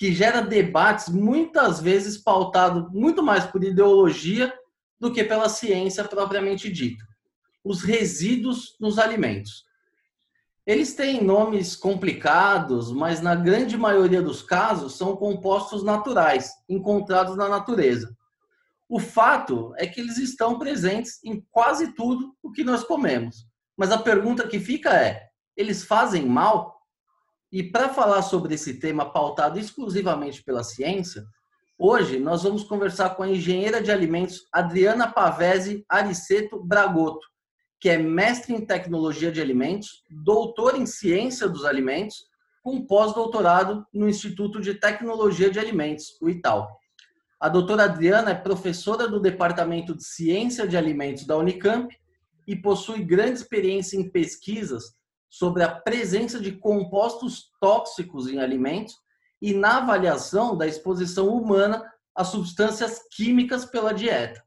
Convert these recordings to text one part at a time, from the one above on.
que gera debates muitas vezes pautado muito mais por ideologia do que pela ciência propriamente dita. Os resíduos nos alimentos. Eles têm nomes complicados, mas na grande maioria dos casos são compostos naturais, encontrados na natureza. O fato é que eles estão presentes em quase tudo o que nós comemos. Mas a pergunta que fica é: eles fazem mal? E para falar sobre esse tema pautado exclusivamente pela ciência, hoje nós vamos conversar com a engenheira de alimentos Adriana Pavese Ariceto Bragoto, que é mestre em tecnologia de alimentos, doutora em ciência dos alimentos, com pós-doutorado no Instituto de Tecnologia de Alimentos, o ITAL. A doutora Adriana é professora do Departamento de Ciência de Alimentos da Unicamp e possui grande experiência em pesquisas sobre a presença de compostos tóxicos em alimentos e na avaliação da exposição humana a substâncias químicas pela dieta.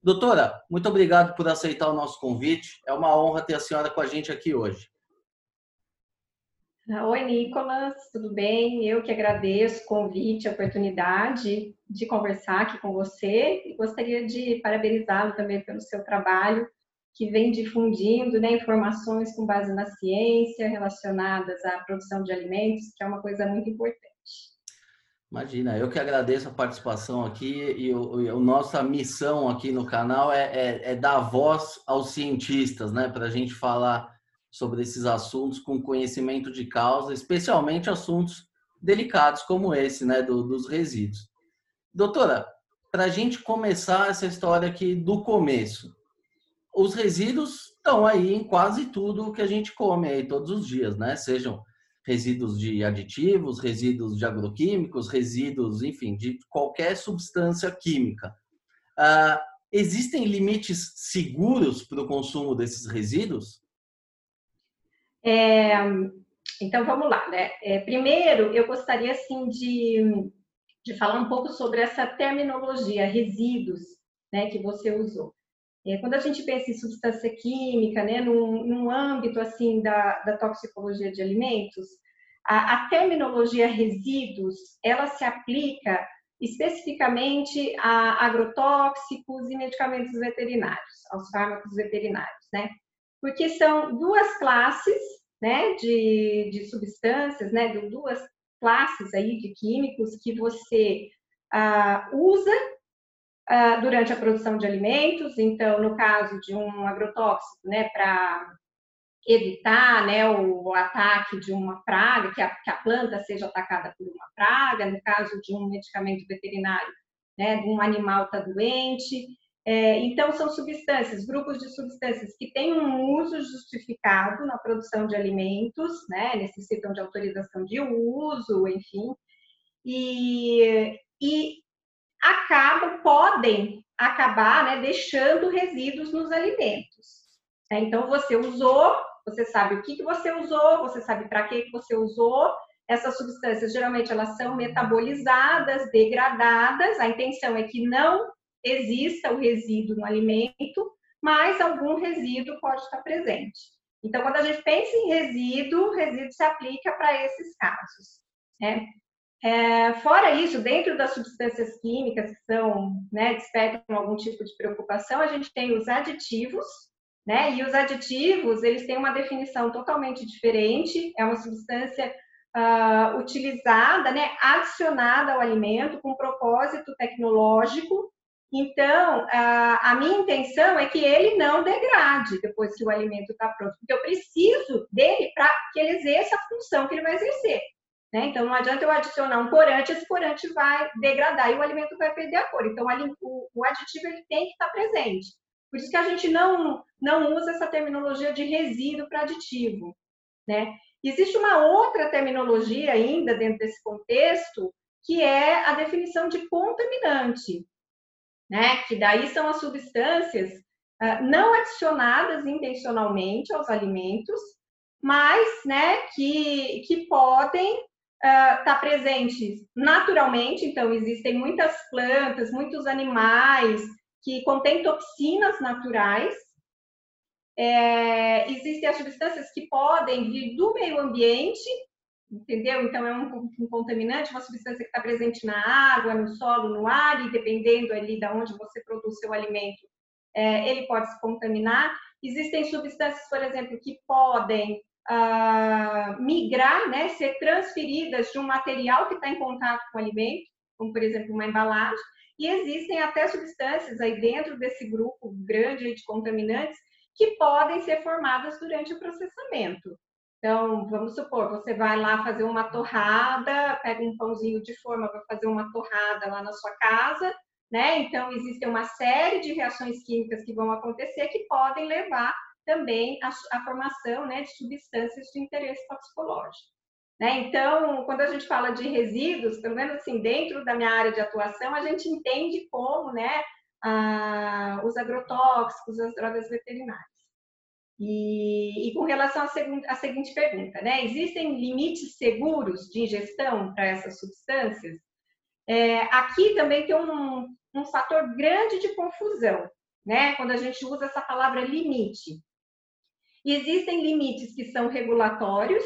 Doutora, muito obrigado por aceitar o nosso convite. É uma honra ter a senhora com a gente aqui hoje. Oi, Nicolas, tudo bem? Eu que agradeço o convite, a oportunidade de conversar aqui com você e gostaria de parabenizá-lo também pelo seu trabalho que vem difundindo né, informações com base na ciência relacionadas à produção de alimentos, que é uma coisa muito importante. Imagina, eu que agradeço a participação aqui e o, a nossa missão aqui no canal é, é, é dar voz aos cientistas, né, para a gente falar sobre esses assuntos com conhecimento de causa, especialmente assuntos delicados como esse, né, do, dos resíduos. Doutora, para a gente começar essa história aqui do começo, os resíduos estão aí em quase tudo que a gente come aí todos os dias, né? Sejam resíduos de aditivos, resíduos de agroquímicos, resíduos, enfim, de qualquer substância química. Uh, existem limites seguros para o consumo desses resíduos? É, então vamos lá, né? É, primeiro, eu gostaria assim de, de falar um pouco sobre essa terminologia resíduos, né, que você usou. É, quando a gente pensa em substância química, né, num, num âmbito assim da, da toxicologia de alimentos, a, a, terminologia resíduos ela se aplica especificamente a agrotóxicos e medicamentos veterinários, aos fármacos veterinários, né? Porque são duas classes, né, de, de substâncias, né, duas classes aí de químicos que você ah, usa uh, durante a produção de alimentos. Então, no caso de um agrotóxico, né, para evitar né, o, ataque de uma praga, que a, que a, planta seja atacada por uma praga, no caso de um medicamento veterinário, né, um animal está doente. É, então, são substâncias, grupos de substâncias que têm um uso justificado na produção de alimentos, né, necessitam de autorização de uso, enfim, e, e acabam, podem acabar né, deixando resíduos nos alimentos. Né? Então, você usou, você sabe o que, que você usou, você sabe para que, que você usou. Essas substâncias, geralmente, elas são metabolizadas, degradadas. A intenção é que não exista o resíduo no alimento, mas algum resíduo pode estar presente. Então, quando a gente pensa em resíduo, resíduo se aplica para esses casos. Né? É, fora isso, dentro das substâncias químicas que são, né, despertam algum tipo de preocupação, a gente tem os aditivos, né? E os aditivos, eles têm uma definição totalmente diferente. É uma substância uh, utilizada, né, adicionada ao alimento com propósito tecnológico. Então, uh, a minha intenção é que ele não degrade depois que o alimento está pronto, porque eu preciso dele para que ele exerça a função que ele vai exercer. Né? Então, não adianta eu adicionar um corante, esse corante vai degradar e o alimento vai perder a cor. Então, o, aditivo ele tem que estar presente. Por isso que a gente não, não usa essa terminologia de resíduo para aditivo. Né? Existe uma outra terminologia ainda dentro desse contexto, que é a definição de contaminante, né? Que daí são as substâncias uh, não adicionadas intencionalmente aos alimentos, mas, né, que, que podem estar uh, tá presentes naturalmente. Então, existem muitas plantas, muitos animais que contêm toxinas naturais. É, existem as substâncias que podem vir do meio ambiente entendeu? Então, é um, um contaminante, uma substância que está presente na água, no solo, no ar, e dependendo ali de onde você produz seu alimento, é, ele pode se contaminar. Existem substâncias, por exemplo, que podem ah, migrar, né, ser transferidas de um material que está em contato com o alimento, como, por exemplo, uma embalagem, e existem até substâncias aí dentro desse grupo grande de contaminantes que podem ser formadas durante o processamento. Então, vamos supor, você vai lá fazer uma torrada, pega um pãozinho de forma para fazer uma torrada lá na sua casa, né? Então, existe uma série de reações químicas que vão acontecer que podem levar também à, formação né, de substâncias de interesse toxicológico. Né? Então, quando a gente fala de resíduos, pelo menos assim, dentro da minha área de atuação, a gente entende como né, os agrotóxicos, as drogas veterinárias. E, e com relação à, à seguinte pergunta, né? Existem limites seguros de ingestão para essas substâncias? É, aqui também tem um, um fator grande de confusão, né? Quando a gente usa essa palavra limite. Existem limites que são regulatórios,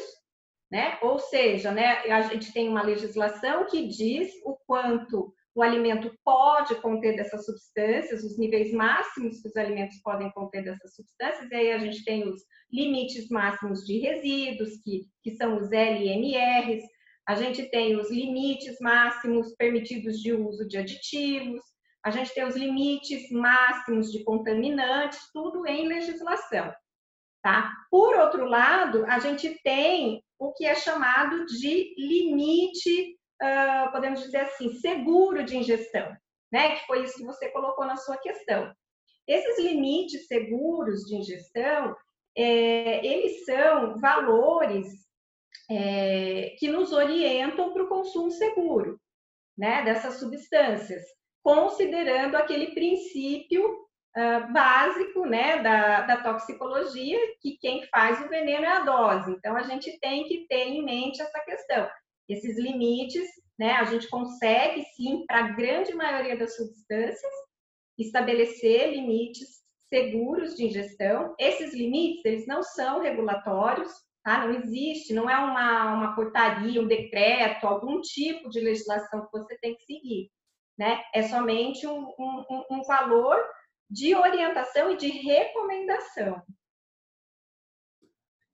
né? Ou seja, né, a gente tem uma legislação que diz o quanto o alimento pode conter dessas substâncias, os níveis máximos que os alimentos podem conter dessas substâncias, e aí a gente tem os limites máximos de resíduos, que, que são os LMRs, a gente tem os limites máximos permitidos de uso de aditivos, a gente tem os limites máximos de contaminantes, tudo em legislação. Tá? Por outro lado, a gente tem o que é chamado de limite uh, podemos dizer assim, seguro de ingestão, né? Que foi isso que você colocou na sua questão. Esses limites seguros de ingestão, é, eles são valores é, que nos orientam para o consumo seguro, né? Dessas substâncias, considerando aquele princípio Uh, básico né, da, da, toxicologia, que quem faz o veneno é a dose. Então, a gente tem que ter em mente essa questão esses limites, né, a gente consegue sim, para a grande maioria das substâncias, estabelecer limites seguros de ingestão. Esses limites, eles não são regulatórios, tá? Não existe, não é uma, uma portaria, um decreto, algum tipo de legislação que você tem que seguir, né? É somente um, um, um valor de orientação e de recomendação.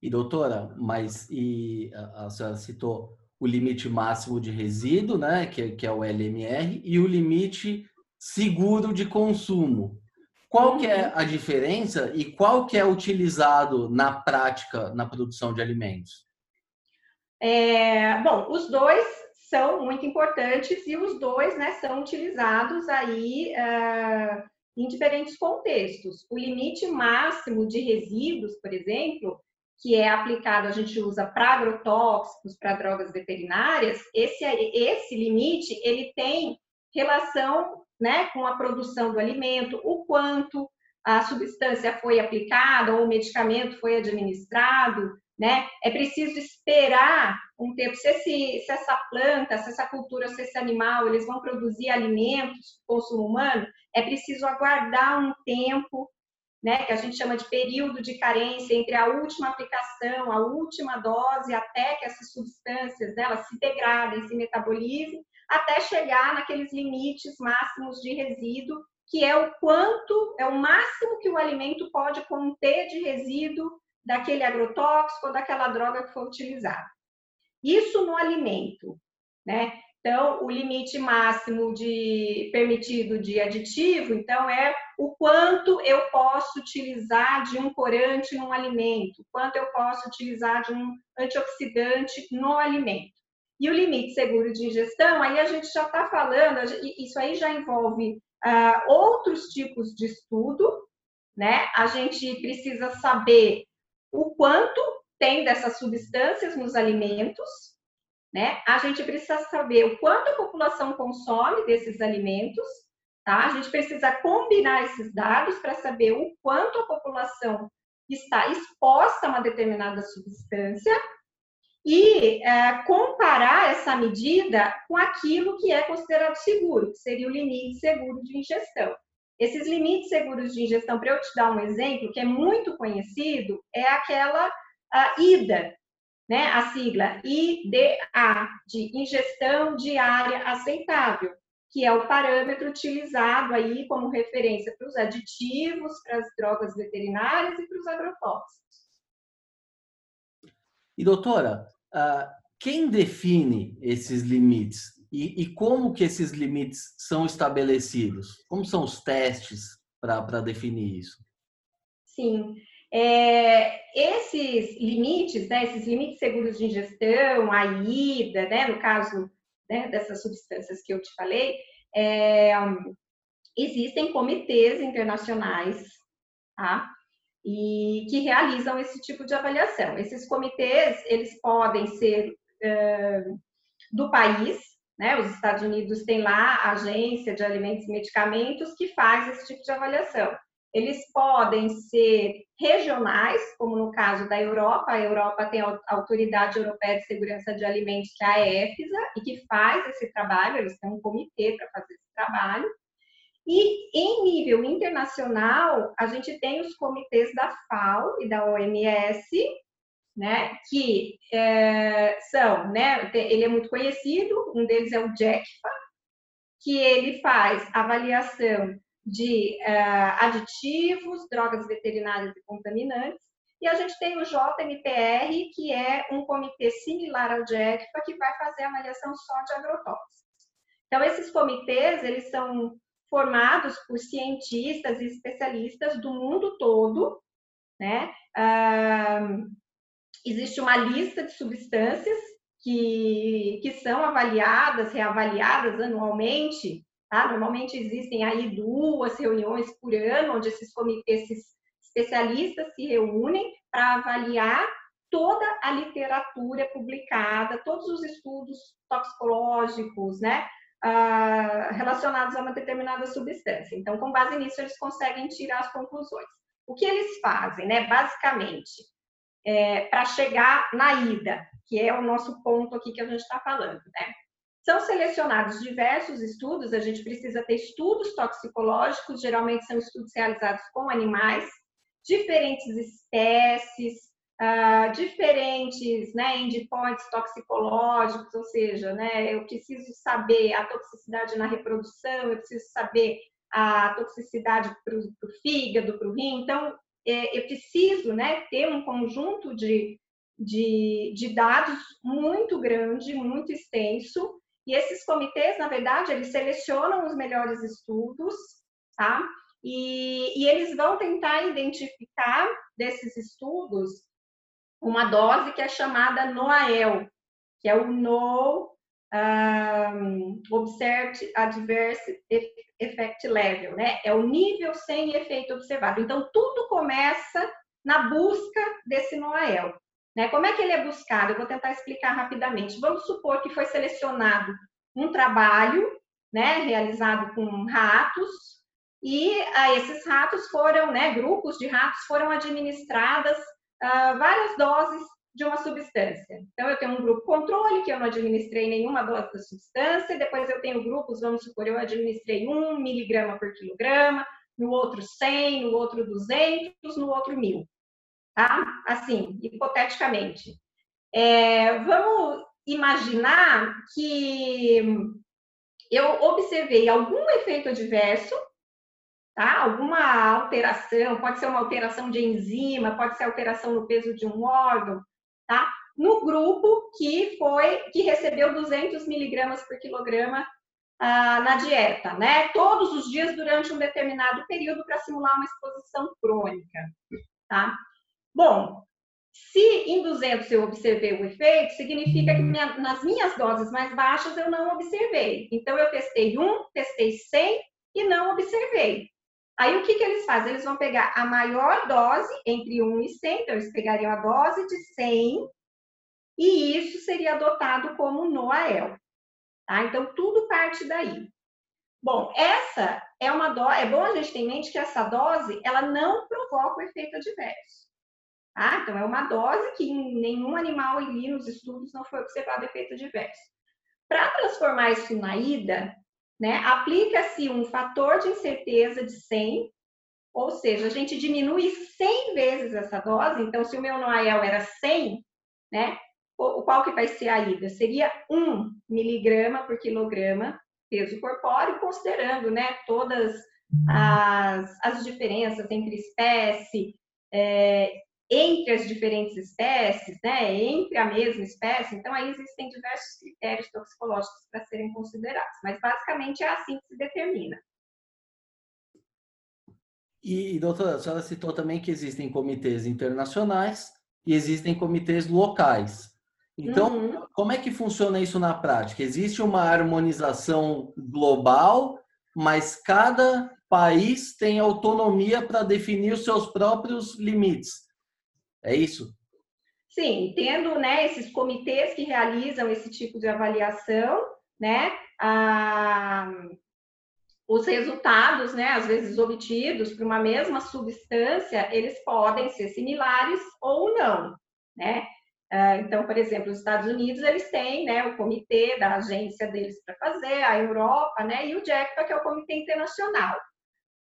E doutora, mas e a, a senhora citou o limite máximo de resíduo, né, que, que é o LMR, e o limite seguro de consumo. Qual que é uhum. a diferença e qual que é utilizado na prática na produção de alimentos? É, bom, os dois são muito importantes e os dois né, são utilizados aí uh, em diferentes contextos. O limite máximo de resíduos, por exemplo, que é aplicado, a gente usa para agrotóxicos, para drogas veterinárias, esse, esse limite, ele tem relação né, com a produção do alimento, o quanto a substância foi aplicada ou o medicamento foi administrado, né? É preciso esperar um tempo. Se, esse, se essa planta, se essa cultura, se esse animal, eles vão produzir alimentos para consumo humano, é preciso aguardar um tempo né, que a gente chama de período de carência entre a última aplicação, a última dose, até que essas substâncias né, elas se degradem, se metabolizem, até chegar naqueles limites máximos de resíduo, que é o quanto, é o máximo que o alimento pode conter de resíduo daquele agrotóxico ou daquela droga que foi utilizada. Isso no alimento, né? Então, o limite máximo de permitido de aditivo, então, é o quanto eu posso utilizar de um corante num alimento, quanto eu posso utilizar de um antioxidante no alimento. E o limite seguro de ingestão, aí a gente já está falando, isso aí já envolve uh, outros tipos de estudo, né? A gente precisa saber o quanto tem dessas substâncias nos alimentos, né? A gente precisa saber o quanto a população consome desses alimentos, tá? A gente precisa combinar esses dados para saber o quanto a população está exposta a uma determinada substância e é, comparar essa medida com aquilo que é considerado seguro, que seria o limite seguro de ingestão. Esses limites seguros de ingestão, para eu te dar um exemplo que é muito conhecido, é aquela IDA, né? A sigla IDA, de ingestão diária aceitável, que é o parâmetro utilizado aí como referência para os aditivos, para as drogas veterinárias e para os agrotóxicos. E doutora, quem define esses limites? E, e, como que esses limites são estabelecidos? Como são os testes para definir isso? Sim, é, esses limites, né, esses limites seguros de ingestão, a ida, né, no caso né, dessas substâncias que eu te falei, é, existem comitês internacionais, tá? E que realizam esse tipo de avaliação. Esses comitês, eles podem ser uh, do país, né? Os Estados Unidos têm lá a Agência de Alimentos e Medicamentos que faz esse tipo de avaliação. Eles podem ser regionais, como no caso da Europa. A Europa tem a Autoridade Europeia de Segurança de Alimentos, que é a EFSA, e que faz esse trabalho, eles têm um comitê para fazer esse trabalho. E em nível internacional, a gente tem os comitês da FAO e da OMS, né, que é, são, né, ele é muito conhecido, um deles é o JECFA, que ele faz avaliação de uh, aditivos, drogas veterinárias e contaminantes, e a gente tem o JMPR, que é um comitê similar ao JECFA, que vai fazer avaliação só de agrotóxicos. Então, esses comitês, eles são formados por cientistas e especialistas do mundo todo, né? Uh, existe uma lista de substâncias que, que são avaliadas, reavaliadas anualmente. Tá? Normalmente existem aí duas reuniões por ano, onde esses esses especialistas se reúnem para avaliar toda a literatura publicada, todos os estudos toxicológicos, né, uh, relacionados a uma determinada substância. Então, com base nisso, eles conseguem tirar as conclusões. O que eles fazem, né, basicamente? É, para chegar na ida, que é o nosso ponto aqui que a gente está falando, né? São selecionados diversos estudos, a gente precisa ter estudos toxicológicos, geralmente são estudos realizados com animais, diferentes espécies, uh, diferentes né, endpoints toxicológicos, ou seja, né, eu preciso saber a toxicidade na reprodução, eu preciso saber a toxicidade para o fígado, para o rim. Então, é, eu preciso né, ter um conjunto de, de, de dados muito grande, muito extenso, e esses comitês, na verdade, eles selecionam os melhores estudos, tá? E, e, eles vão tentar identificar desses estudos uma dose que é chamada NOAEL, que é o No um, Observed Adverse Effect Level, né? É o nível sem efeito observado. Então, tudo começa na busca desse NOAEL. Né? Como é que ele é buscado? Eu vou tentar explicar rapidamente. Vamos supor que foi selecionado um trabalho né, realizado com ratos, e a esses ratos foram, né, grupos de ratos foram administradas uh, várias doses de uma substância. Então, eu tenho um grupo controle, que eu não administrei nenhuma dose da substância, depois eu tenho grupos, vamos supor, eu administrei 1 miligrama por quilograma, no outro 100, no outro 200, no outro 1000. Tá? Assim, hipoteticamente. É, vamos imaginar que eu observei algum efeito adverso, tá? Alguma alteração, pode ser uma alteração de enzima, pode ser alteração no peso de um órgão, tá? No grupo que foi, que recebeu 200 miligramas por quilograma ah, na dieta, né? Todos os dias durante um determinado período para simular uma exposição crônica, tá? Bom, se em 200 eu observei o efeito, significa que minha, nas minhas doses mais baixas eu não observei. Então, eu testei 1, testei 100 e não observei. Aí o que, que eles fazem? Eles vão pegar a maior dose entre 1 e 100, então eles pegariam a dose de 100 e isso seria adotado como NOAEL. Tá? Então, tudo parte daí. Bom, essa é uma dose, é bom a gente ter em mente que essa dose, ela não provoca o efeito adverso. Tá? Então, é uma dose que em nenhum animal ali nos estudos não foi observado efeito adverso. Para transformar isso na ida, né, aplica-se um fator de incerteza de 100, ou seja, a gente diminui 100 vezes essa dose. Então, se o meu Noel era 100, né, qual que vai ser a ida? Seria 1 miligrama por quilograma peso corpóreo, considerando né, todas as, as diferenças entre espécie, é, entre as diferentes espécies, né, entre a mesma espécie. Então, aí existem diversos critérios toxicológicos para serem considerados, mas basicamente é assim que se determina. E, doutora, a senhora citou também que existem comitês internacionais e existem comitês locais. Então, uhum. como é que funciona isso na prática? Existe uma harmonização global, mas cada país tem autonomia para definir os seus próprios limites. É isso? Sim, tendo né, esses comitês que realizam esse tipo de avaliação, né, a, os resultados, né, às vezes obtidos para uma mesma substância, eles podem ser similares ou não, né? Ah, então, por exemplo, os Estados Unidos, eles têm né, o comitê da agência deles para fazer, a Europa, né, e o JECPA, que é o comitê internacional.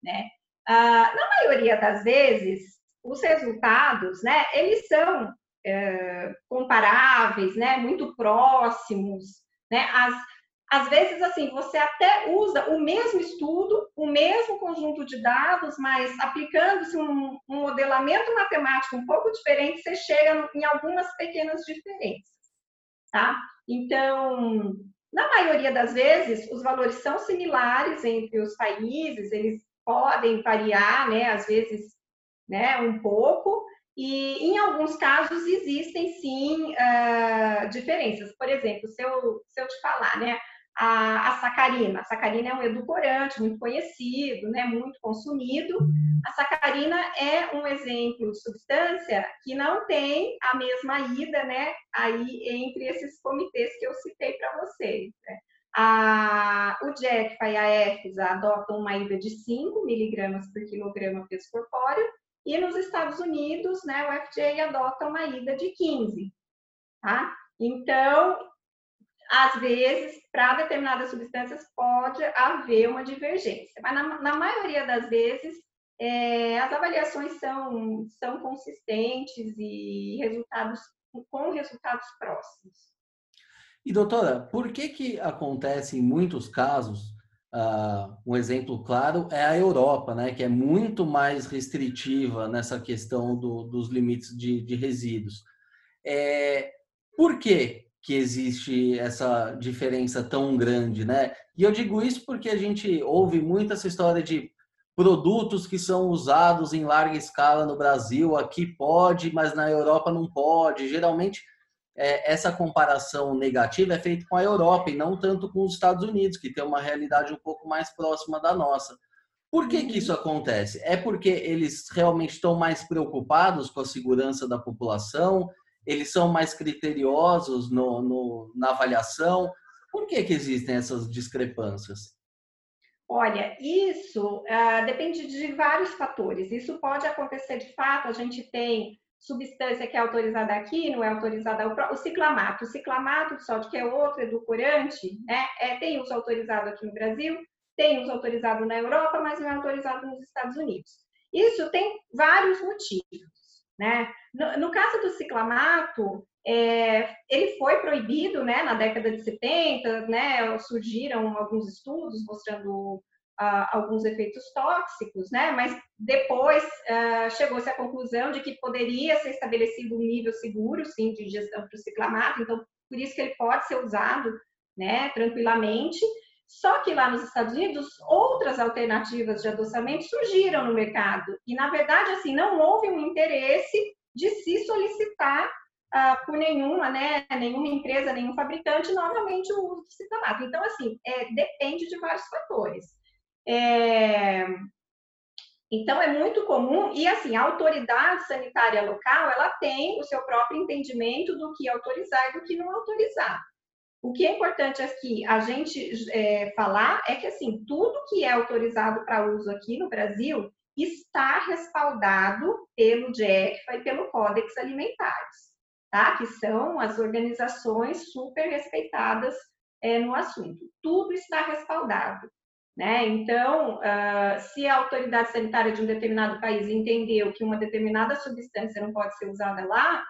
Né? Ah, na maioria das vezes, os resultados, né, eles são é, comparáveis, né, muito próximos, né, as, às vezes, assim, você até usa o mesmo estudo, o mesmo conjunto de dados, mas aplicando-se um, um, modelamento matemático um pouco diferente, você chega em algumas pequenas diferenças, tá? Então, na maioria das vezes, os valores são similares entre os países, eles podem variar, né, às vezes, né, um pouco, e em alguns casos existem sim uh, diferenças. Por exemplo, se eu, se eu te falar, né, a, a, sacarina. A sacarina é um edulcorante muito conhecido, né, muito consumido. A sacarina é um exemplo de substância que não tem a mesma ida, né, aí entre esses comitês que eu citei para vocês. Né. A, o JECFA e a EFSA adotam uma ida de 5 miligramas por quilograma peso corpóreo e nos Estados Unidos, né, o FDA adota uma ida de 15, tá? Então, às vezes, para determinadas substâncias pode haver uma divergência, mas na, na maioria das vezes é, as avaliações são, são consistentes e resultados com resultados próximos. E doutora, por que que acontece em muitos casos, uh, um exemplo claro é a Europa, né, que é muito mais restritiva nessa questão do, dos limites de, de resíduos. É, por quê? que existe essa diferença tão grande, né? E eu digo isso porque a gente ouve muito essa história de produtos que são usados em larga escala no Brasil, aqui pode, mas na Europa não pode. Geralmente é, essa comparação negativa é feita com a Europa e não tanto com os Estados Unidos, que tem uma realidade um pouco mais próxima da nossa. Por que, que isso acontece? É porque eles realmente estão mais preocupados com a segurança da população, eles são mais criteriosos no, no, na avaliação? Por que, que existem essas discrepâncias? Olha, isso uh, depende de vários fatores. Isso pode acontecer de fato, a gente tem substância que é autorizada aqui, não é autorizada o, ciclamato. O ciclamato de sódio, que é outro edulcorante, né? É, tem uso autorizado aqui no Brasil, tem uso autorizado na Europa, mas não é autorizado nos Estados Unidos. Isso tem vários motivos. Né? No, no caso do ciclamato, é, ele foi proibido né, na década de 70, né, surgiram alguns estudos mostrando Uh, alguns efeitos tóxicos, né? Mas depois uh, chegou-se à conclusão de que poderia ser estabelecido um nível seguro, sim, de ingestão para o ciclamato. Então, por isso que ele pode ser usado, né, tranquilamente. Só que lá nos Estados Unidos, outras alternativas de adoçamento surgiram no mercado. E, na verdade, assim, não houve um interesse de se solicitar uh, por nenhuma, né, nenhuma empresa, nenhum fabricante, novamente, o uso do citamato. Então, assim, é, depende de vários fatores. É, Então, é muito comum, e assim, a autoridade sanitária local, ela tem o seu próprio entendimento do que autorizar e do que não autorizar. O que é importante aqui a gente é, falar é que, assim, tudo que é autorizado para uso aqui no Brasil está respaldado pelo DIECFA e pelo Códex Alimentares, tá? Que são as organizações super respeitadas é, no assunto. Tudo está respaldado. Né? Então, uh, se a autoridade sanitária de um determinado país entendeu que uma determinada substância não pode ser usada lá,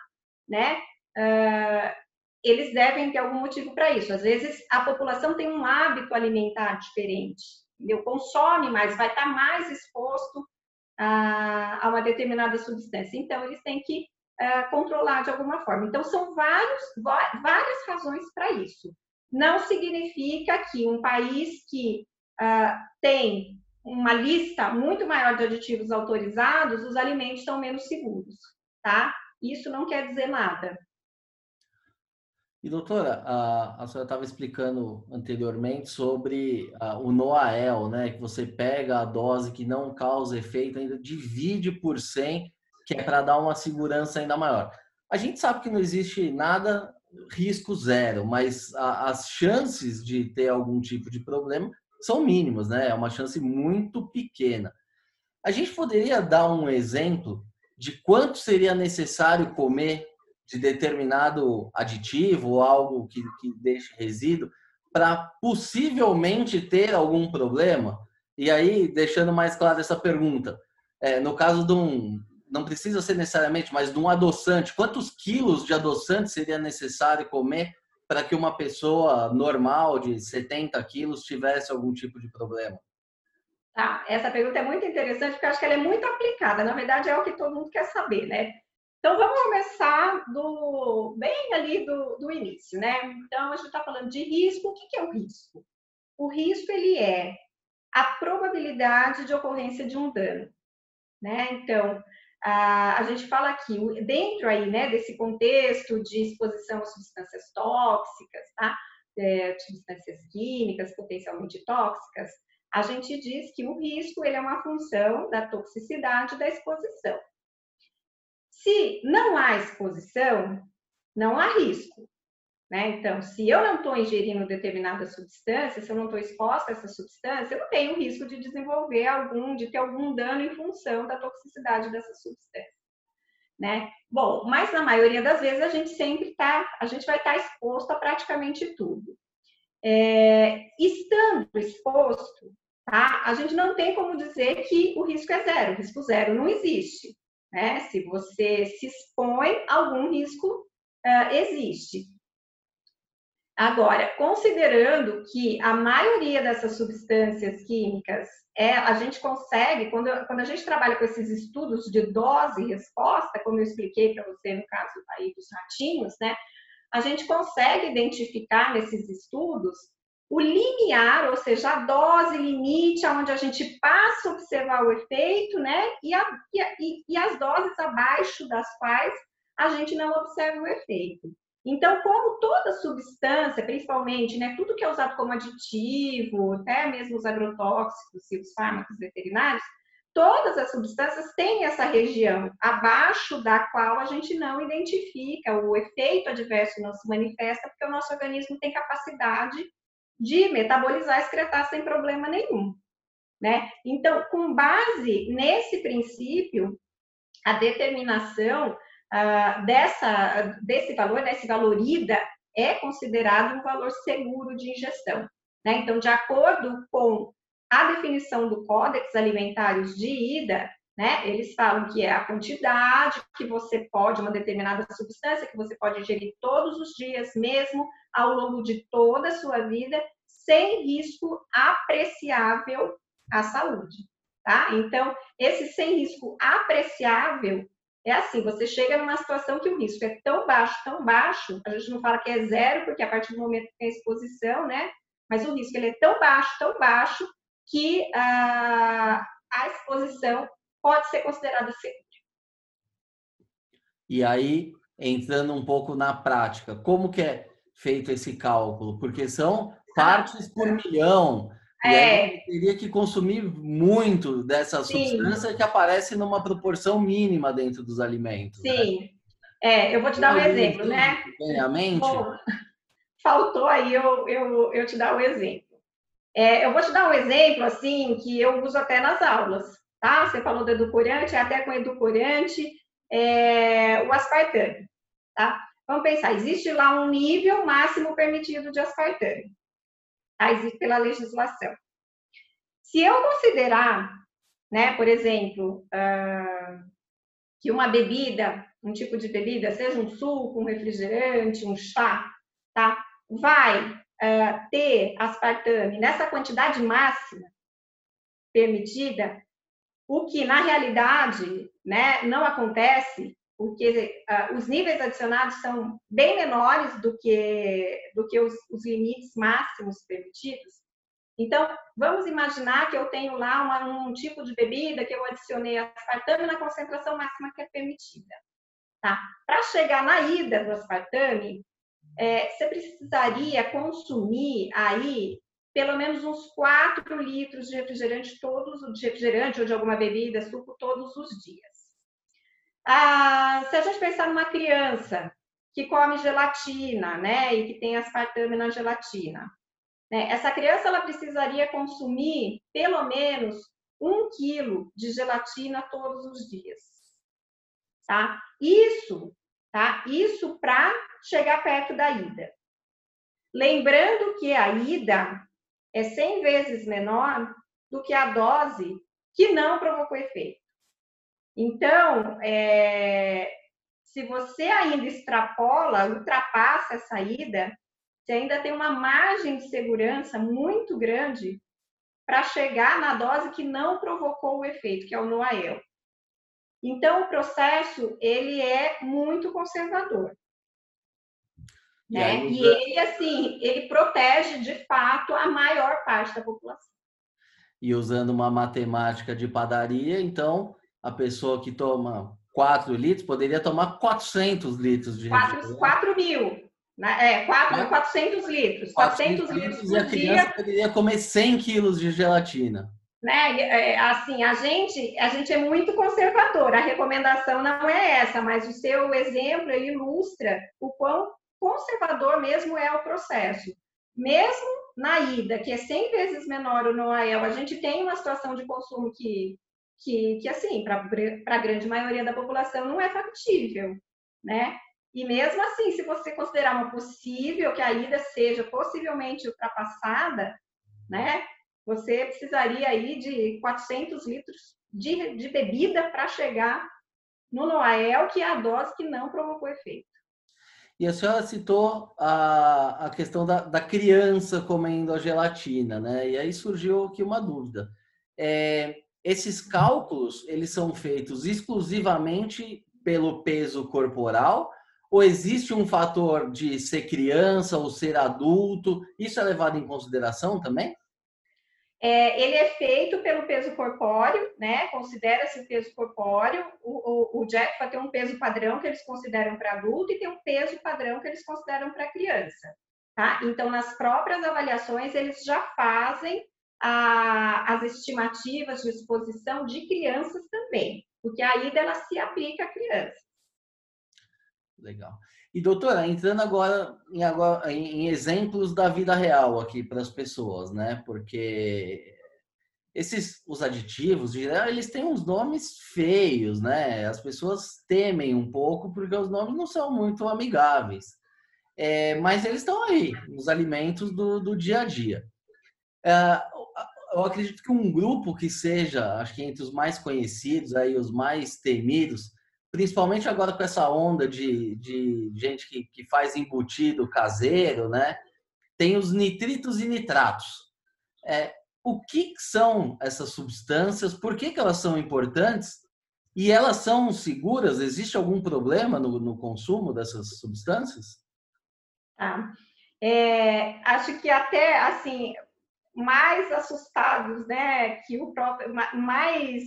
né, uh, eles devem ter algum motivo para isso. Às vezes, a população tem um hábito alimentar diferente, entendeu? consome mais, vai estar mais exposto a, a uma determinada substância. Então, eles têm que uh, controlar de alguma forma. Então, são vários, várias razões para isso. Não significa que um país que uh, tem uma lista muito maior de aditivos autorizados, os alimentos são menos seguros, tá? Isso não quer dizer nada. E doutora, a, a senhora estava explicando anteriormente sobre a, o Noael, né? Que você pega a dose que não causa efeito, ainda divide por 100, que é para dar uma segurança ainda maior. A gente sabe que não existe nada risco zero, mas a, as chances de ter algum tipo de problema são mínimas, né? É uma chance muito pequena. A gente poderia dar um exemplo de quanto seria necessário comer de determinado aditivo ou algo que, que deixe resíduo para possivelmente ter algum problema? E aí, deixando mais clara essa pergunta, é, no caso de um, não precisa ser necessariamente, mas de um adoçante, quantos quilos de adoçante seria necessário comer para que uma pessoa normal de 70 quilos tivesse algum tipo de problema? Tá, essa pergunta é muito interessante porque eu acho que ela é muito aplicada. Na verdade, é o que todo mundo quer saber, né? Então, vamos começar do bem ali do, do início, né? Então, a gente está falando de risco. O que, que é o risco? O risco, ele é a probabilidade de ocorrência de um dano, né? Então, a gente fala aqui, dentro aí, né, desse contexto de exposição a substâncias tóxicas, tá? É, substâncias químicas potencialmente tóxicas, a gente diz que o risco ele é uma função da toxicidade da exposição. Se não há exposição, não há risco. Né? Então, se eu não estou ingerindo determinada substância, se eu não estou exposta a essa substância, eu não tenho risco de desenvolver algum, de ter algum dano em função da toxicidade dessa substância. Né? Bom, mas na maioria das vezes a gente sempre tá, a gente vai estar tá exposto a praticamente tudo. É, estando exposto, tá? A gente não tem como dizer que o risco é zero, o risco zero não existe. Né? Se você se expõe, algum risco uh, existe. Agora, considerando que a maioria dessas substâncias químicas é, a gente consegue, quando, quando a gente trabalha com esses estudos de dose e resposta, como eu expliquei para você no caso aí dos ratinhos, né? A gente consegue identificar nesses estudos o limiar, ou seja, a dose limite, onde a gente passa a observar o efeito, né? E, a, e, e as doses abaixo das quais a gente não observa o efeito. Então, como toda substância, principalmente, né, tudo que é usado como aditivo, até mesmo os agrotóxicos e os fármacos veterinários, todas as substâncias têm essa região abaixo da qual a gente não identifica, o efeito adverso não se manifesta, porque o nosso organismo tem capacidade de metabolizar e excretar sem problema nenhum. Né? Então, com base nesse princípio, a determinação uh, dessa, desse valor, desse valor IDA, é considerado um valor seguro de ingestão. Né? Então, de acordo com a definição do Códex Alimentários de IDA, né, eles falam que é a quantidade que você pode, uma determinada substância que você pode ingerir todos os dias, mesmo ao longo de toda a sua vida, sem risco apreciável à saúde. Tá? Então, esse sem risco apreciável é assim, você chega numa situação que o risco é tão baixo, tão baixo, a gente não fala que é zero, porque a partir do momento que tem exposição, né? Mas o risco ele é tão baixo, tão baixo, que a, a exposição pode ser considerada segura. E aí, entrando um pouco na prática, como que é feito esse cálculo? Porque são partes por milhão. É. teria que consumir muito dessa Sim. substância que aparece numa proporção mínima dentro dos alimentos. Né? Sim. Né? É, eu vou te dar um exemplo, né? Mente? Bom, faltou aí eu, eu, eu te dar um exemplo. É, eu vou te dar um exemplo, assim, que eu uso até nas aulas, tá? Você falou do edulcorante, até com edulcorante, é, o aspartame, tá? Vamos pensar, existe lá um nível máximo permitido de aspartame, tá? Existe pela legislação. Se eu considerar, né, por exemplo, uh, que uma bebida, um tipo de bebida, seja um suco, um refrigerante, um chá, tá? Vai uh, ter aspartame nessa quantidade máxima permitida, o que na realidade né, não acontece, porque uh, os níveis adicionados são bem menores do que, do que os, os, limites máximos permitidos. Então, vamos imaginar que eu tenho lá uma, um tipo de bebida que eu adicionei aspartame na concentração máxima que é permitida. Tá? Para chegar na ida do aspartame, é, você precisaria consumir aí pelo menos uns 4 litros de refrigerante todos, de refrigerante ou de alguma bebida, suco todos os dias. Ah, se a gente pensar numa criança que come gelatina, né, e que tem aspartame na gelatina, né, essa criança ela precisaria consumir pelo menos um quilo de gelatina todos os dias, tá? Isso, tá? Isso para chegar perto da ida. Lembrando que a ida é 100 vezes menor do que a dose que não provocou efeito. Então, é, se você ainda extrapola, ultrapassa essa ida, você ainda tem uma margem de segurança muito grande para chegar na dose que não provocou o efeito, que é o NOAEL. Então, o processo ele é muito conservador. E, né? e ele, assim, ele protege de fato a maior parte da população. E usando uma matemática de padaria, então a pessoa que toma 4 litros poderia tomar 400 litros de 4, 4 mil. Né? É, 4, 400 litros. 400, 400 litros e a criança dia. poderia comer 100 quilos de gelatina. Né? É, assim, a gente, a gente é muito conservador. A recomendação não é essa, mas o seu exemplo ilustra o quão conservador mesmo é o processo. Mesmo na ida, que é 100 vezes menor o Noael, a gente tem uma situação de consumo que, que, que assim, para a grande maioria da população não é factível, né? E mesmo assim, se você considerar uma possível que a ida seja possivelmente ultrapassada, né? Você precisaria aí de 400 litros de, de bebida para chegar no Noael, que é a dose que não provocou efeito. E a senhora citou a, a questão da, da criança comendo a gelatina, né? E aí surgiu aqui uma dúvida. É, esses cálculos, eles são feitos exclusivamente pelo peso corporal ou existe um fator de ser criança ou ser adulto? Isso é levado em consideração também? É, ele é feito pelo peso corpóreo, né? Considera-se o peso corpóreo. O, o, o vai ter um peso padrão que eles consideram para adulto e tem um peso padrão que eles consideram para criança, tá? Então, nas próprias avaliações, eles já fazem a, as estimativas de exposição de crianças também, porque aí dela se aplica a criança. Legal. E doutora, entrando agora em, agora em exemplos da vida real aqui para as pessoas, né? Porque esses os aditivos, eles têm uns nomes feios, né? As pessoas temem um pouco porque os nomes não são muito amigáveis. É, mas eles estão aí, nos alimentos do, do dia a dia. É, eu acredito que um grupo que seja, acho que entre os mais conhecidos, aí os mais temidos, principalmente agora com essa onda de, de gente que, que faz embutido caseiro, né? Tem os nitritos e nitratos. É, o que são essas substâncias? Por que, que elas são importantes? E elas são seguras? Existe algum problema no, no consumo dessas substâncias? Ah, é, acho que até assim mais assustados, né, que o próprio mais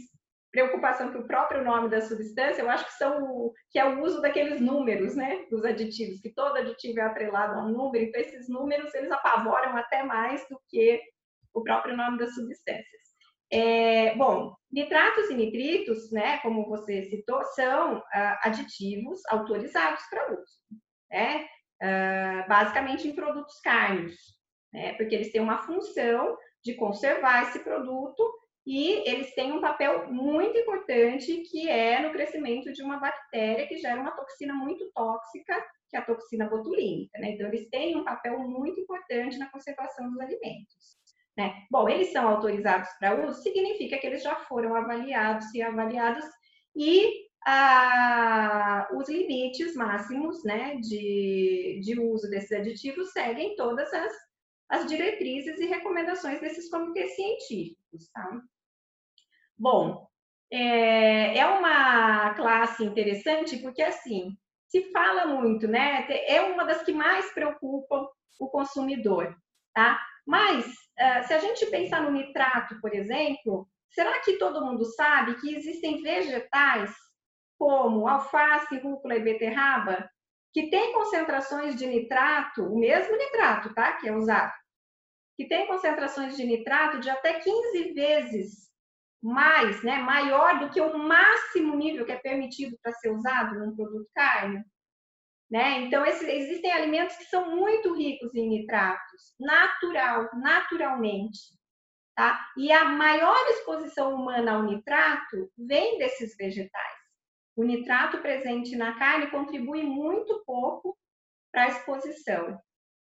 preocupação que o próprio nome da substância, eu acho que são que é o uso daqueles números, né, dos aditivos, que todo aditivo é atrelado a um número, então esses números eles apavoram até mais do que o próprio nome das substâncias. É, bom, nitratos e nitritos, né, como você citou, são ah, aditivos autorizados para uso, né? Ah, basicamente em produtos cárneos, né, porque eles têm uma função de conservar esse produto e eles têm um papel muito importante que é no crescimento de uma bactéria que gera uma toxina muito tóxica, que é a toxina botulínica. Né? Então, eles têm um papel muito importante na conservação dos alimentos. Né? Bom, eles são autorizados para uso, significa que eles já foram avaliados e avaliados e ah, os limites máximos né, de, de uso desses aditivos seguem todas as, as diretrizes e recomendações desses comitês científicos. Tá? Bom, é, é uma classe interessante porque, assim, se fala muito, né? É uma das que mais preocupam o consumidor, tá? Mas, uh, se a gente pensar no nitrato, por exemplo, será que todo mundo sabe que existem vegetais como alface, rúcula e beterraba que têm concentrações de nitrato, o mesmo nitrato, tá? Que é usado, que tem concentrações de nitrato de até 15 vezes mais, né, maior do que o máximo nível que é permitido para ser usado num produto carne. Né? Então, esse, existem alimentos que são muito ricos em nitratos, natural, naturalmente. Tá? E a maior exposição humana ao nitrato vem desses vegetais. O nitrato presente na carne contribui muito pouco para a exposição.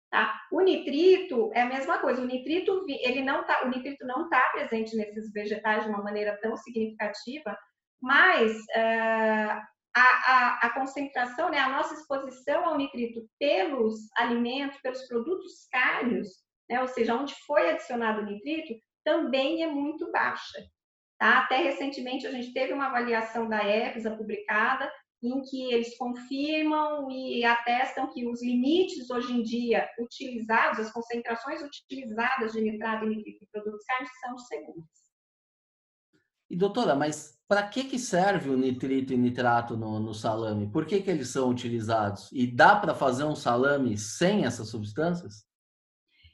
Tá? O nitrito é a mesma coisa. O nitrito, ele não tá, o nitrito não está presente nesses vegetais de uma maneira tão significativa, mas uh, a, a, a, concentração, né, a nossa exposição ao nitrito pelos alimentos, pelos produtos cárneos, né, ou seja, onde foi adicionado o nitrito, também é muito baixa. Tá? Até recentemente a gente teve uma avaliação da EFSA publicada em que eles confirmam e atestam que os limites hoje em dia utilizados, as concentrações utilizadas de nitrato e em produtos carnes são seguras. E doutora, mas para que, que serve o nitrito e nitrato no, no salame? Por que, que eles são utilizados? E dá para fazer um salame sem essas substâncias?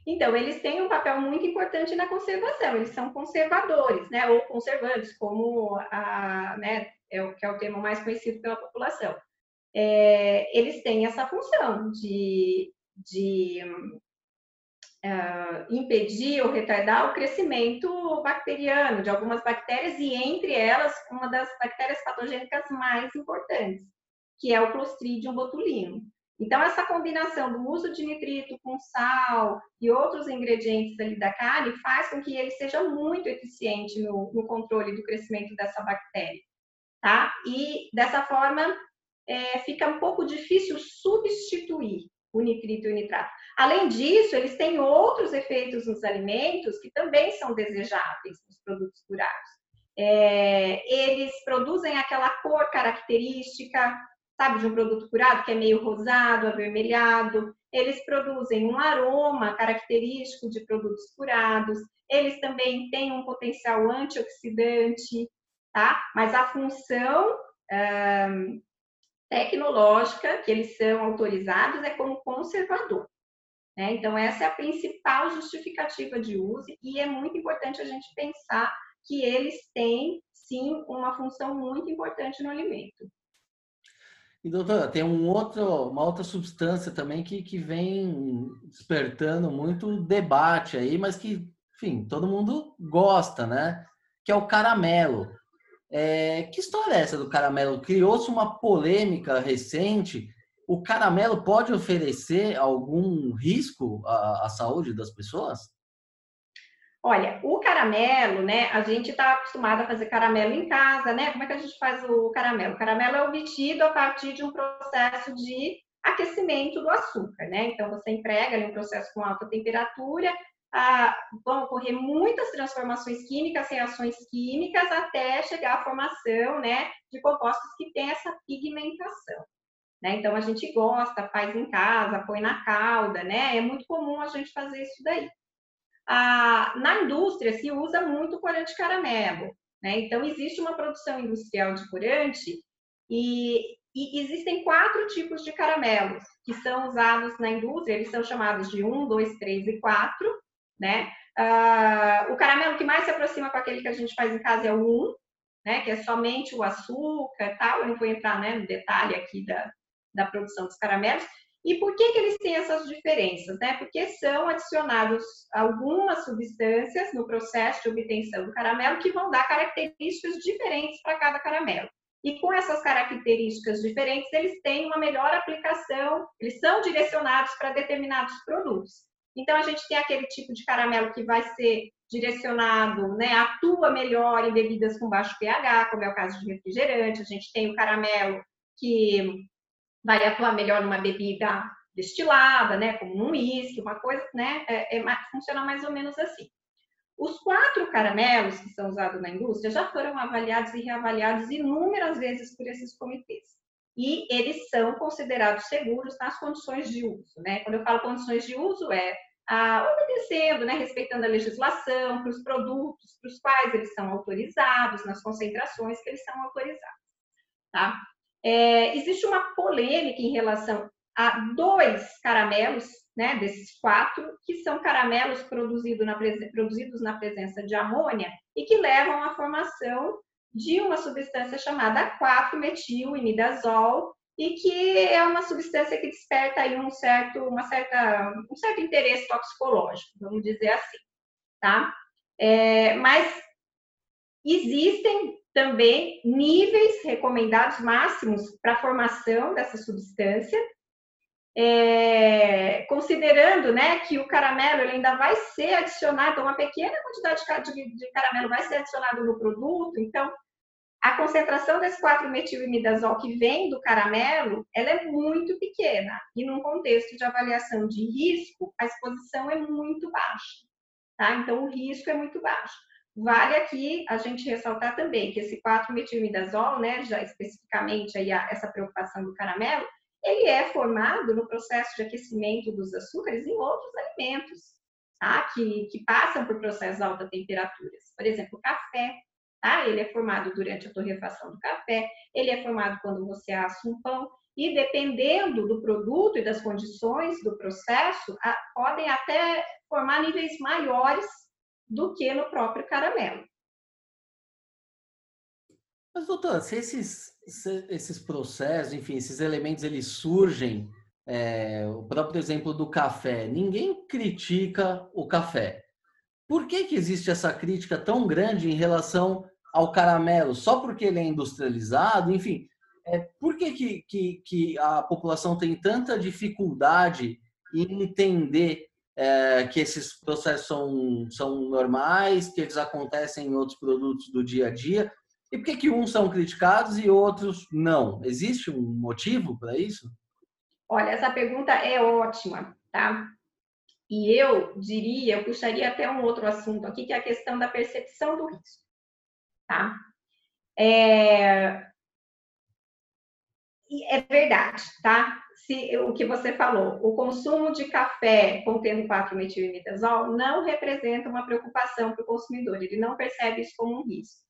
Então, eles têm um papel muito importante na conservação, eles são conservadores, né, ou conservantes, como a, né, é o que é o termo mais conhecido pela população. É, eles têm essa função de, de uh, impedir ou retardar o crescimento bacteriano de algumas bactérias e entre elas uma das bactérias patogênicas mais importantes, que é o Clostridium botulinum. Então, essa combinação do uso de nitrito com sal e outros ingredientes ali da carne faz com que ele seja muito eficiente no, no controle do crescimento dessa bactéria tá? E dessa forma é, fica um pouco difícil substituir o nitrito e o nitrato. Além disso, eles têm outros efeitos nos alimentos que também são desejáveis nos produtos curados. É, eles produzem aquela cor característica, sabe, de um produto curado, que é meio rosado, avermelhado. Eles produzem um aroma característico de produtos curados. Eles também têm um potencial antioxidante tá? Mas a função um, tecnológica que eles são autorizados é como conservador. Né? Então, essa é a principal justificativa de uso e é muito importante a gente pensar que eles têm, sim, uma função muito importante no alimento. E, doutora, tem um outro, uma outra substância também que, que vem despertando muito debate aí, mas que, enfim, todo mundo gosta, né? Que é o caramelo. É, que história é essa do caramelo? Criou-se uma polêmica recente. O caramelo pode oferecer algum risco à, à saúde das pessoas? Olha, o caramelo, né? A gente está acostumado a fazer caramelo em casa, né? Como é que a gente faz o caramelo? O caramelo é obtido a partir de um processo de aquecimento do açúcar, né? Então você emprega ali um processo com alta temperatura ah, vão ocorrer muitas transformações químicas, reações químicas, até chegar à formação né, de compostos que têm essa pigmentação. Né? Então, a gente gosta, faz em casa, põe na calda, né? É muito comum a gente fazer isso daí. Ah, na indústria, se usa muito corante caramelo. Né? Então, existe uma produção industrial de corante e, e existem quatro tipos de caramelos que são usados na indústria. Eles são chamados de 1, 2, 3 e 4 né? Uh, o caramelo que mais se aproxima com aquele que a gente faz em casa é o 1, né, que é somente o açúcar tal. Eu não vou entrar né, no detalhe aqui da, da produção dos caramelos. E por que, que eles têm essas diferenças? Né? Porque são adicionados algumas substâncias no processo de obtenção do caramelo que vão dar características diferentes para cada caramelo. E com essas características diferentes, eles têm uma melhor aplicação, eles são direcionados para determinados produtos. Então, a gente tem aquele tipo de caramelo que vai ser direcionado, né, atua melhor em bebidas com baixo pH, como é o caso de refrigerante. A gente tem o caramelo que vai atuar melhor numa bebida destilada, né, como um uísque, uma coisa, né, é, é, funciona mais ou menos assim. Os quatro caramelos que são usados na indústria já foram avaliados e reavaliados inúmeras vezes por esses comitês. E eles são considerados seguros nas condições de uso, né? Quando eu falo condições de uso, é ah, obedecendo, né, respeitando a legislação, para os produtos para os quais eles são autorizados, nas concentrações que eles são autorizados. Tá? É, existe uma polêmica em relação a dois caramelos, né, desses quatro, que são caramelos produzido na, produzidos na presença de amônia e que levam à formação de uma substância chamada 4-metil-imidazol e que é uma substância que desperta aí um certo, uma certa, um certo interesse toxicológico, vamos dizer assim, tá? É, mas existem também níveis recomendados máximos para a formação dessa substância, é, considerando né, que o caramelo ele ainda vai ser adicionado, uma pequena quantidade de, de caramelo vai ser adicionado no produto, então a concentração desse 4-metil-imidazol que vem do caramelo, ela é muito pequena, e num contexto de avaliação de risco, a exposição é muito baixa, tá? Então, o risco é muito baixo. Vale aqui a gente ressaltar também que esse 4-metilmidazol, né, já especificamente aí a, essa preocupação do caramelo, ele é formado no processo de aquecimento dos açúcares em outros alimentos, tá? que, que passam por processos de alta temperaturas. Por exemplo, o café, tá? ele é formado durante a torrefação do café, ele é formado quando você assa um pão, e dependendo do produto e das condições do processo, a, podem até formar níveis maiores do que no próprio caramelo. Mas, doutora, se esses, se esses processos, enfim, esses elementos, eles surgem, é, o próprio exemplo do café, ninguém critica o café. Por que, que existe essa crítica tão grande em relação ao caramelo? Só porque ele é industrializado? Enfim, é, por que, que, que, que a população tem tanta dificuldade em entender é, que esses processos são, são normais, que eles acontecem em outros produtos do dia a dia. E por que, que uns são criticados e outros não? Existe um motivo para isso? Olha, essa pergunta é ótima, tá? E eu diria, eu puxaria até um outro assunto aqui, que é a questão da percepção do risco, tá? É, é verdade, tá? Se, o que você falou, o consumo de café contendo 4-metilimidazol não representa uma preocupação para o consumidor, ele não percebe isso como um risco.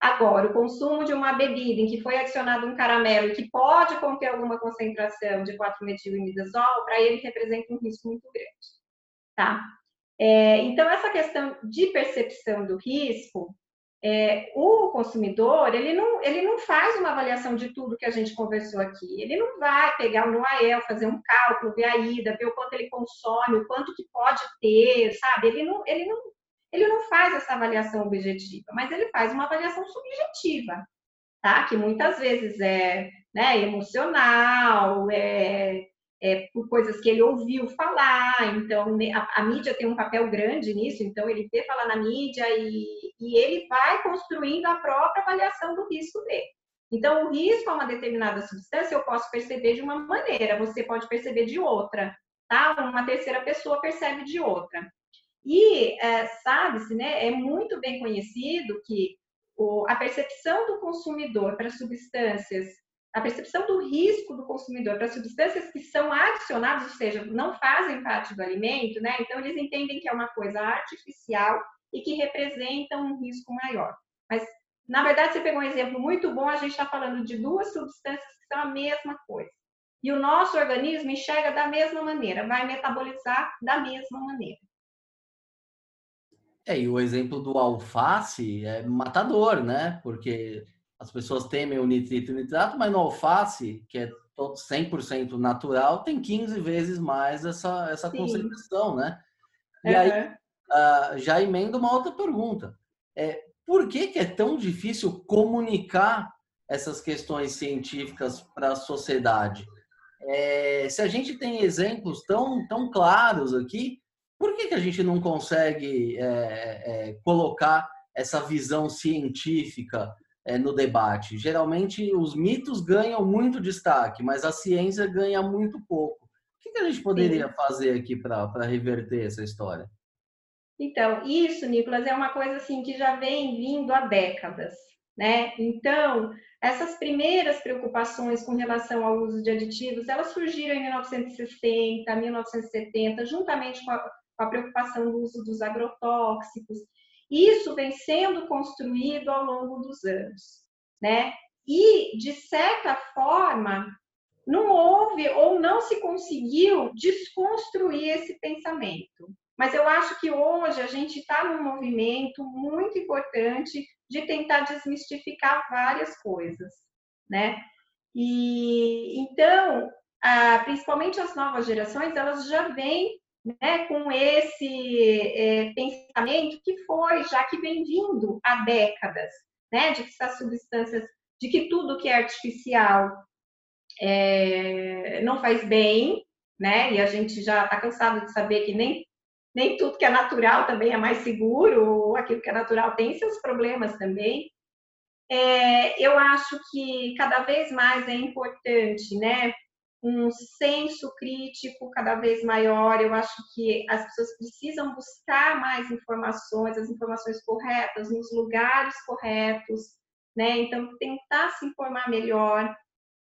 Agora, o consumo de uma bebida em que foi adicionado um caramelo e que pode conter alguma concentração de 4-metilimidazol, para ele representa um risco muito grande, tá? É, então, essa questão de percepção do risco, é, o consumidor, ele não, ele não faz uma avaliação de tudo que a gente conversou aqui. Ele não vai pegar no AEL, fazer um cálculo, ver a ida, ver o quanto ele consome, o quanto que pode ter, sabe? Ele não, ele não, ele não faz essa avaliação objetiva, mas ele faz uma avaliação subjetiva, tá? Que muitas vezes é né, emocional, é, é, por coisas que ele ouviu falar, então a, a, mídia tem um papel grande nisso, então ele vê falar na mídia e, e ele vai construindo a própria avaliação do risco dele. Então, o risco a uma determinada substância eu posso perceber de uma maneira, você pode perceber de outra, tá? Uma terceira pessoa percebe de outra. E é, sabe-se, né, é muito bem conhecido que o, a percepção do consumidor para substâncias a percepção do risco do consumidor para substâncias que são adicionadas, ou seja, não fazem parte do alimento, né? Então eles entendem que é uma coisa artificial e que representa um risco maior. Mas na verdade você pegou um exemplo muito bom, a gente está falando de duas substâncias que são a mesma coisa. E o nosso organismo enxerga da mesma maneira, vai metabolizar da mesma maneira. É, e o exemplo do alface é matador, né? Porque as pessoas temem o nitrito e o nitrato, mas no alface, que é todo 100% natural, tem 15 vezes mais essa, essa concentração, né? E uhum. aí, uh, já emenda uma outra pergunta. É, por que, que é tão difícil comunicar essas questões científicas para a sociedade? É, se a gente tem exemplos tão, tão claros aqui, por que, que a gente não consegue é, é, colocar essa visão científica é, no debate? Geralmente, os mitos ganham muito destaque, mas a ciência ganha muito pouco. O que, que a gente poderia Sim. fazer aqui para reverter essa história? Então, isso, Nicolas, é uma coisa assim que já vem vindo há décadas, né? Então, essas primeiras preocupações com relação ao uso de aditivos, elas surgiram em 1960, 1970, juntamente com a, com a preocupação do uso dos agrotóxicos. Isso vem sendo construído ao longo dos anos, né? E, de certa forma, não houve ou não se conseguiu desconstruir esse pensamento. Mas eu acho que hoje a gente está num movimento muito importante de tentar desmistificar várias coisas, né? E então, principalmente as novas gerações, elas já vêm né, com esse é, pensamento que foi, já que vem vindo há décadas, né, de que essas substâncias, de que tudo que é artificial é, não faz bem, né, e a gente já está cansado de saber que nem nem tudo que é natural também é mais seguro, ou aquilo que é natural tem seus problemas também. É, eu acho que cada vez mais é importante, né? Um senso crítico cada vez maior. Eu acho que as pessoas precisam buscar mais informações, as informações corretas, nos lugares corretos, né? Então, tentar se informar melhor.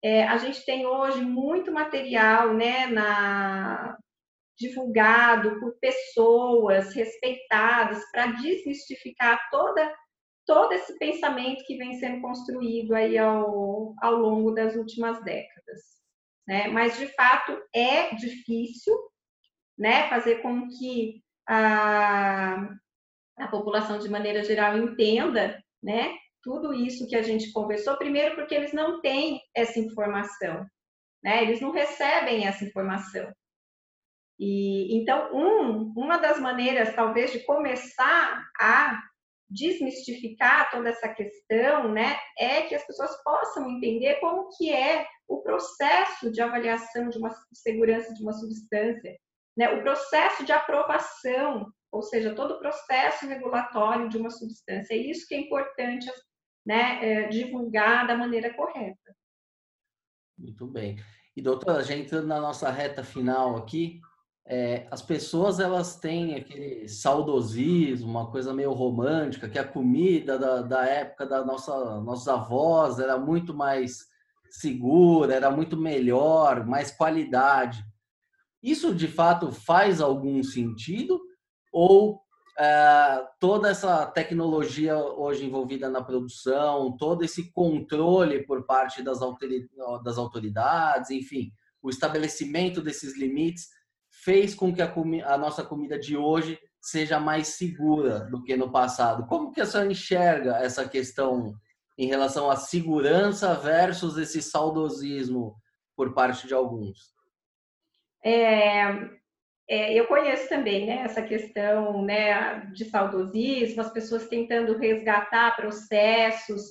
É, a gente tem hoje muito material, né, na, divulgado por pessoas respeitadas para desmistificar toda todo esse pensamento que vem sendo construído aí ao, ao longo das últimas décadas, né? Mas de fato é difícil, né, fazer com que a, a população de maneira geral entenda, né, tudo isso que a gente conversou, primeiro porque eles não têm essa informação, né? Eles não recebem essa informação. E então, um, uma das maneiras, talvez, de começar a desmistificar toda essa questão, né, é que as pessoas possam entender como que é o processo de avaliação de uma segurança de uma substância, né, o processo de aprovação, ou seja, todo o processo regulatório de uma substância. É isso que é importante, né, é, divulgar da maneira correta. Muito bem. E doutora, já entrando na nossa reta final aqui, é, as pessoas elas têm aquele saudosismo, uma coisa meio romântica, que a comida da, da época da nossa nossos avós era muito mais segura, era muito melhor, mais qualidade. Isso de fato faz algum sentido ou é, toda essa tecnologia hoje envolvida na produção, todo esse controle por parte das autoridades, enfim, o estabelecimento desses limites fez com que a, a, nossa comida de hoje seja mais segura do que no passado. Como que a senhora enxerga essa questão em relação à segurança versus esse saudosismo por parte de alguns? É, é, eu conheço também né, essa questão né, de saudosismo, as pessoas tentando resgatar processos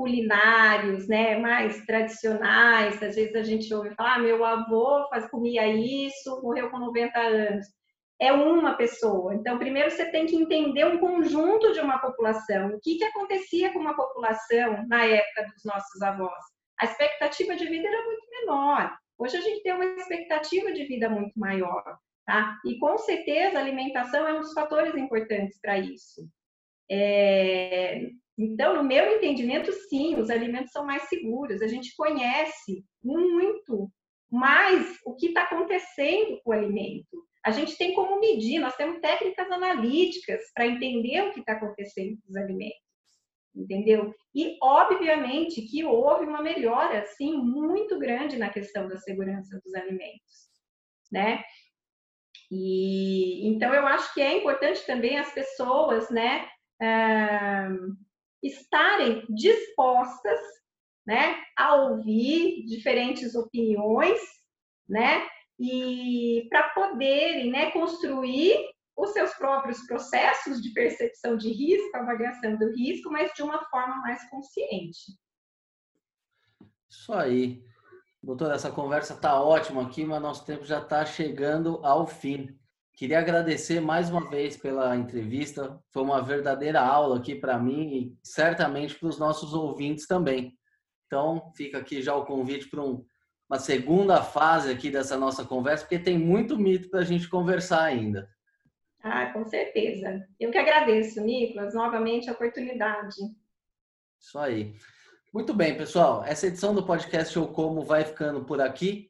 culinários, né, mais tradicionais. Às vezes a gente ouve falar, ah, meu avô faz, comia isso, morreu com 90 anos. É uma pessoa. Então, primeiro você tem que entender um conjunto de uma população. O que, que acontecia com uma população na época dos nossos avós? A expectativa de vida era muito menor. Hoje a gente tem uma expectativa de vida muito maior. Tá? E com certeza a alimentação é um dos fatores importantes para isso. É, então, no meu entendimento, sim, os alimentos são mais seguros. A gente conhece muito mais o que está acontecendo com o alimento. A gente tem como medir, nós temos técnicas analíticas para entender o que está acontecendo com os alimentos. Entendeu? E, obviamente, que houve uma melhora, sim, muito grande na questão da segurança dos alimentos. Né? E então eu acho que é importante também as pessoas, né, uh, estarem dispostas, né, a ouvir diferentes opiniões, né, e para poderem, né, construir os seus próprios processos de percepção de risco, avaliação do risco, mas de uma forma mais consciente. Isso aí. Doutora, essa conversa está ótima aqui, mas nosso tempo já está chegando ao fim. Queria agradecer mais uma vez pela entrevista. Foi uma verdadeira aula aqui para mim e certamente para os nossos ouvintes também. Então, fica aqui já o convite para um, uma segunda fase aqui dessa nossa conversa, porque tem muito mito para a gente conversar ainda. Ah, com certeza. Eu que agradeço, Nicolas, novamente a oportunidade. Isso aí. Muito bem, pessoal. Essa edição do podcast Show Como vai ficando por aqui.